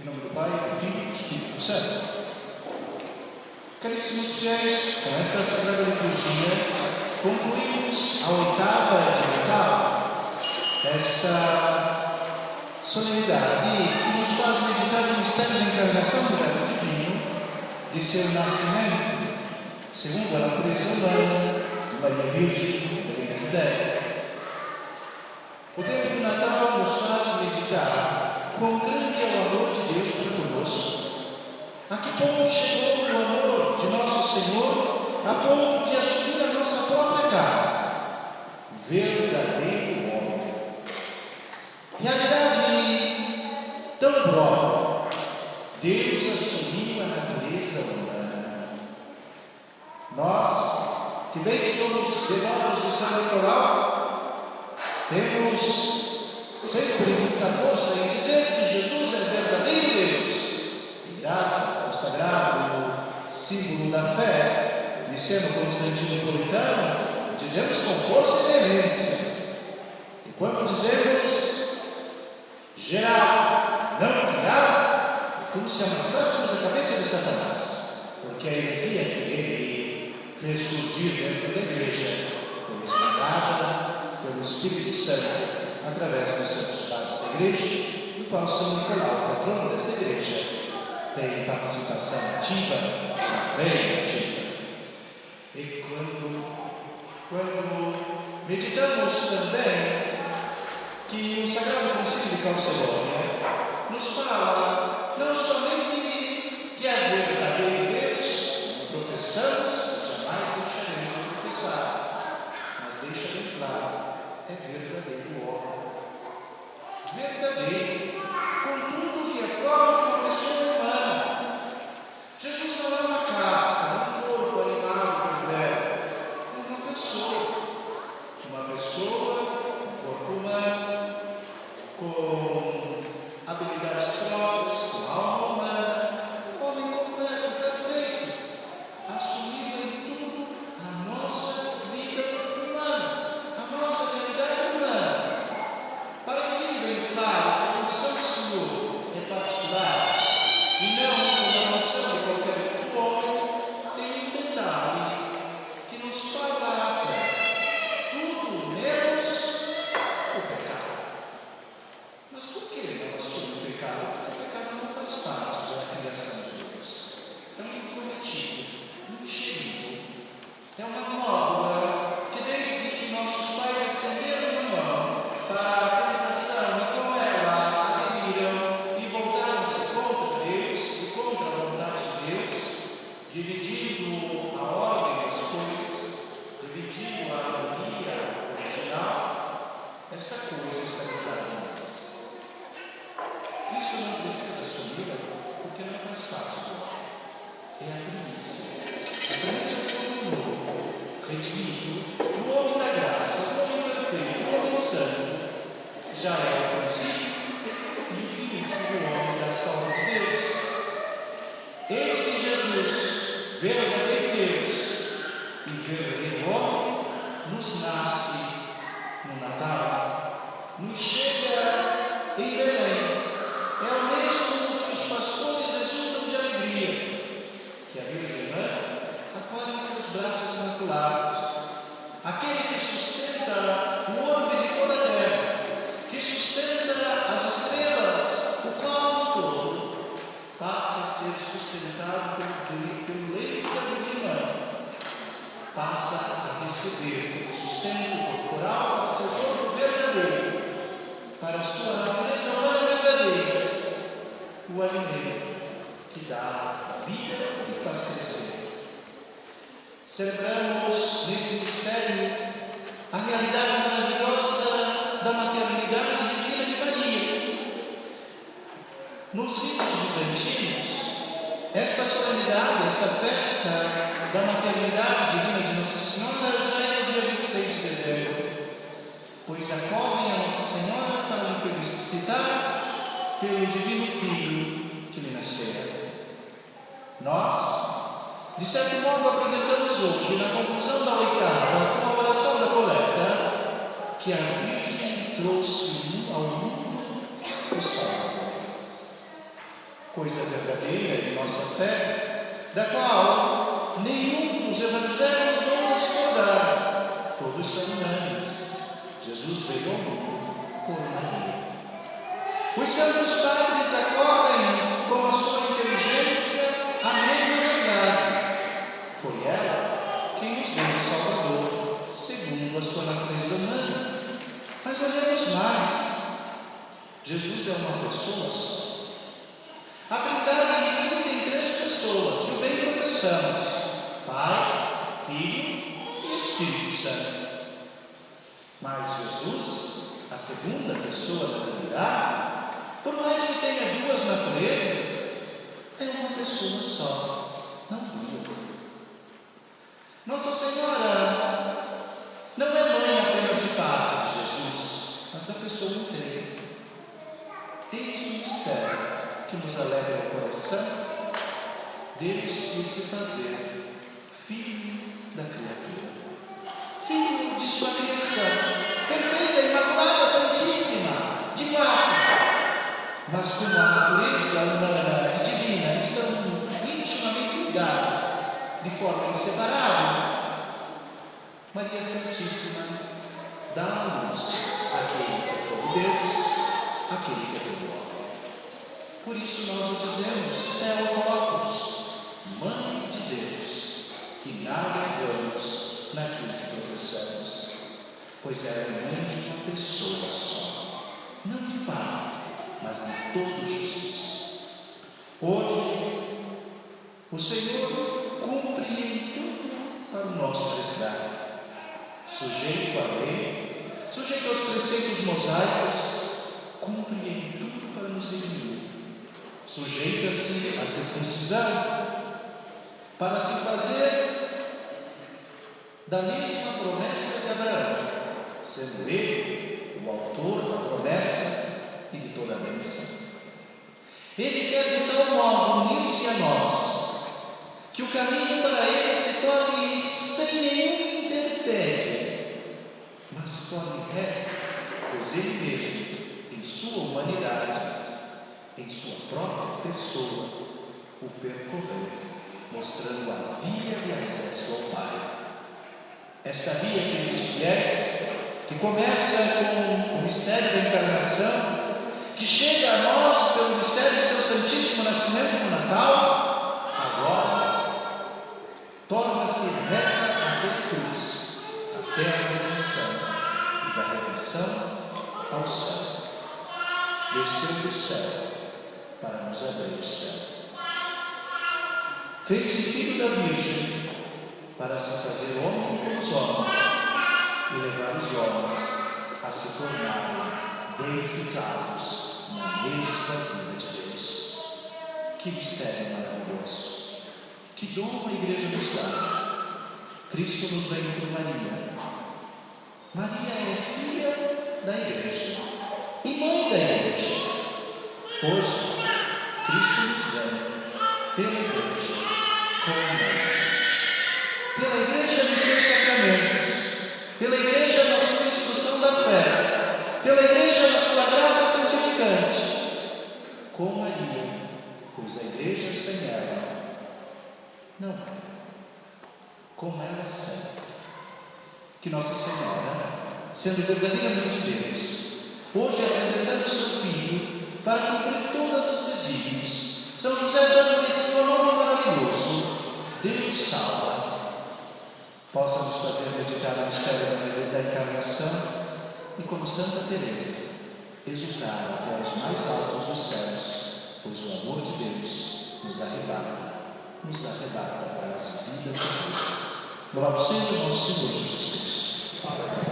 Em nome do Pai, do Filho e do Espírito Santo. Caríssimos fiéis, com esta Sagrada Liturgia, concluímos a oitava de Natal, esta solenidade que nos faz meditar no mistério da encarnação do Verbo Divino, de seu nascimento, segundo a natureza humana, de Maria Virgem, da Reina A que ponto chegou o amor de nosso Senhor a ponto de assumir a nossa própria carne? Verdadeiro homem. Realidade tão própria. Deus assumiu a natureza humana. Nós, que bem somos devotos do Eleitoral, temos sempre muita força em dizer que Jesus é verdadeiro Deus. E graças ao sagrado da fé, Niceno Constantino Napolitano, dizemos com força e veemência. E quando dizemos geral, não geral, é como se amassássemos a cabeça de Satanás, porque a heresia que ele fez surgir dentro da igreja foi esmagada pelo Espírito Santo através dos santos padres da igreja, do qual São Nicolau, patrono dessa igreja, tem participação ativa, bem ativa. E quando, quando meditamos também que o Sagrado Concílio de Calcedônia nos fala não somente que é verdadeiro Deus, professamos, jamais deixaremos de professar, mas deixa bem claro é verdadeiro homem. Verdadeiro, com É que a Virgem Mãe acolhe em seus braços imaculados. Aquele que sustenta o orbe de toda a terra, que sustenta as estrelas, o cosmos todo, passa a ser sustentado pelo, leito da Virgem Mãe. Passa a receber o sustento corporal para seu corpo verdadeiro, para a sua natureza verdadeira, o alimento que dá vida faz crescer. Celebramos nesse mistério a realidade maravilhosa da maternidade divina de Maria. Nos ritos bizantinos, esta solenidade, esta festa da maternidade divina de Nossa Senhora já é no dia 26 de dezembro, pois acolhem a Nossa de certo modo, apresentamos hoje, na conclusão da oitava, uma oração da coleta, que a Virgem trouxe ao mundo o Salvador. coisa verdadeira de nossa fé, da qual nenhum dos evangelhos ou discordar, todos são unânimes. Jesus veio ao mundo por Maria. Os santos padres acolhem com a sua inteligência Mas Jesus, a segunda pessoa da Trindade, por mais que tenha duas naturezas, é uma pessoa só, não duas. Nossa Senhora não é mãe apenas de parte de Jesus, mas da pessoa inteira. Eis o mistério que nos alegra o coração. Deus quis se fazer filho da criatura, filho de sua criação, perfeita, imaculada, santíssima, de fato mas como a natureza humana e divina estão intimamente ligadas, de forma inseparável, Maria Santíssima dá a luz àquele que é todo Deus, àquele que é todo homem. Por isso nós o dizemos, Theotokos, Mãe de Deus, e nada erramos naquilo que professamos, pois ela é mãe de uma pessoa só, não de pai mas de todo Jesus. Hoje, o Senhor tudo para o nosso resgate, sujeito à lei, sujeito aos preceitos mosaicos, cumpre tudo para nos redimir, sujeita-se à circuncisão, para se fazer da mesma promessa de Abraão, sendo ele o autor da promessa e de toda a bênção. Ele quer modo unir-se a nós, que o caminho para ele se torne sem nenhum interpédio, mas se torne reto, pois ele mesmo, em sua humanidade, em sua própria pessoa, o percorreu, mostrando a via de acesso ao Pai. Esta via, queridos fiéis, que começa com o mistério da encarnação, que chega a nós pelo mistério do seu Santíssimo Nascimento no Natal, agora torna-se reta até a cruz, até a redenção, e redenção ao céu. Desceu do céu para nos abrir o céu. Fez-se filho da Virgem para se fazer homem como os homens e levar os homens a se tornarem deificados na mesma vida de Deus. Que mistério maravilhoso! Que dom a igreja nos dá! Cristo nos vem por Maria. Maria é da igreja e mãe da igreja. Hoje, Cristo nos vem pela igreja como mãe. Pela igreja nos seus sacramentos, pela igreja na sua instrução da fé, pela igreja na sua graça com Maria, pois a igreja sem ela não é. Com ela sempre. Que Nossa Senhora, sendo verdadeiramente Deus, hoje apresentando o seu Filho para cumprir todos os desígnios, São José dando esse nome maravilhoso, Deus salva, possa nos fazer meditar no mistério da encarnação e como Santa Teresa exultar até os mais altos dos céus, pois o amor de Deus nos arrebata, nos arrebata para as vidas de Deus. Louvado seja o nosso Senhor Jesus Cristo.